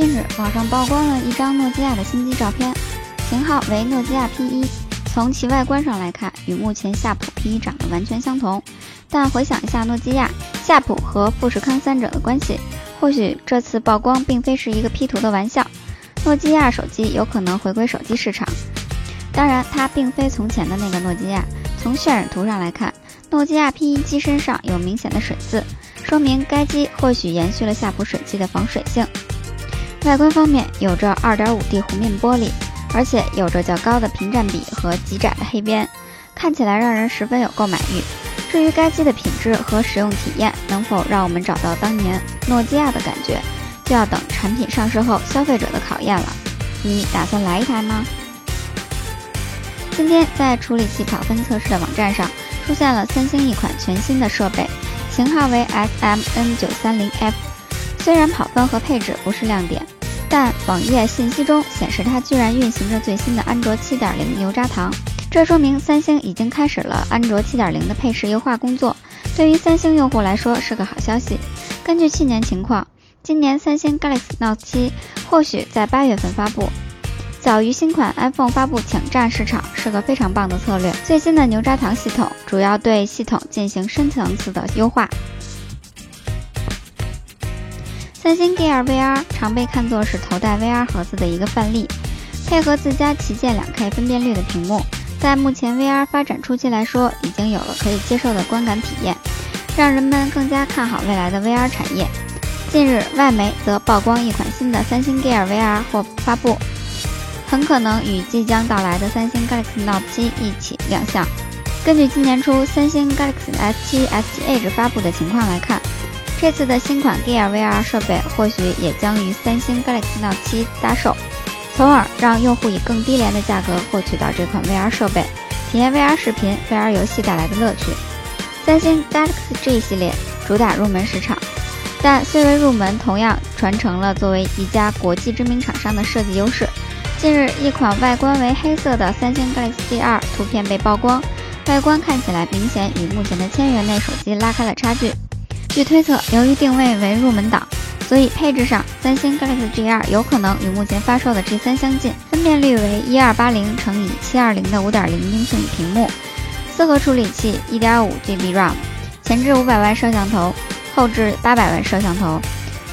近日网上曝光了一张诺基亚的新机照片，型号为诺基亚 P1。从其外观上来看，与目前夏普 P1 长得完全相同。但回想一下诺基亚、夏普和富士康三者的关系，或许这次曝光并非是一个 P 图的玩笑。诺基亚手机有可能回归手机市场，当然，它并非从前的那个诺基亚。从渲染图上来看，诺基亚 P1 机身上有明显的水渍，说明该机或许延续了夏普水机的防水性。外观方面，有着 2.5D 弧面玻璃，而且有着较高的屏占比和极窄的黑边，看起来让人十分有购买欲。至于该机的品质和使用体验能否让我们找到当年诺基亚的感觉，就要等产品上市后消费者的考验了。你打算来一台吗？今天在处理器跑分测试的网站上出现了三星一款全新的设备，型号为 SMN930F。虽然跑分和配置不是亮点，但网页信息中显示它居然运行着最新的安卓7.0牛轧糖，这说明三星已经开始了安卓7.0的配饰优化工作。对于三星用户来说是个好消息。根据去年情况，今年三星 Galaxy Note 7或许在八月份发布。早于新款 iPhone 发布抢占市场是个非常棒的策略。最新的牛轧糖系统主要对系统进行深层次的优化。三星 Gear VR 常被看作是头戴 VR 盒子的一个范例，配合自家旗舰 2K 分辨率的屏幕，在目前 VR 发展初期来说，已经有了可以接受的观感体验，让人们更加看好未来的 VR 产业。近日，外媒则曝光一款新的三星 Gear VR 或发布。很可能与即将到来的三星 Galaxy Note 7一起亮相。根据今年初三星 Galaxy S7、S7 Edge 发布的情况来看，这次的新款 Gear VR 设备或许也将于三星 Galaxy Note 7搭售，从而让用户以更低廉的价格获取到这款 VR 设备，体验 VR 视频、VR 游戏带来的乐趣。三星 Galaxy G 系列主打入门市场，但虽为入门，同样传承了作为一家国际知名厂商的设计优势。近日，一款外观为黑色的三星 Galaxy G2 图片被曝光，外观看起来明显与目前的千元内手机拉开了差距。据推测，由于定位为入门档，所以配置上三星 Galaxy G2 有可能与目前发售的 G3 相近，分辨率为一二八零乘以七二零的五点零英寸屏幕，四核处理器，一点五 GB RAM，前置五百万摄像头，后置八百万摄像头，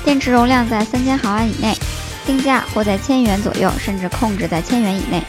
电池容量在三千毫安以内。定价或在千元左右，甚至控制在千元以内。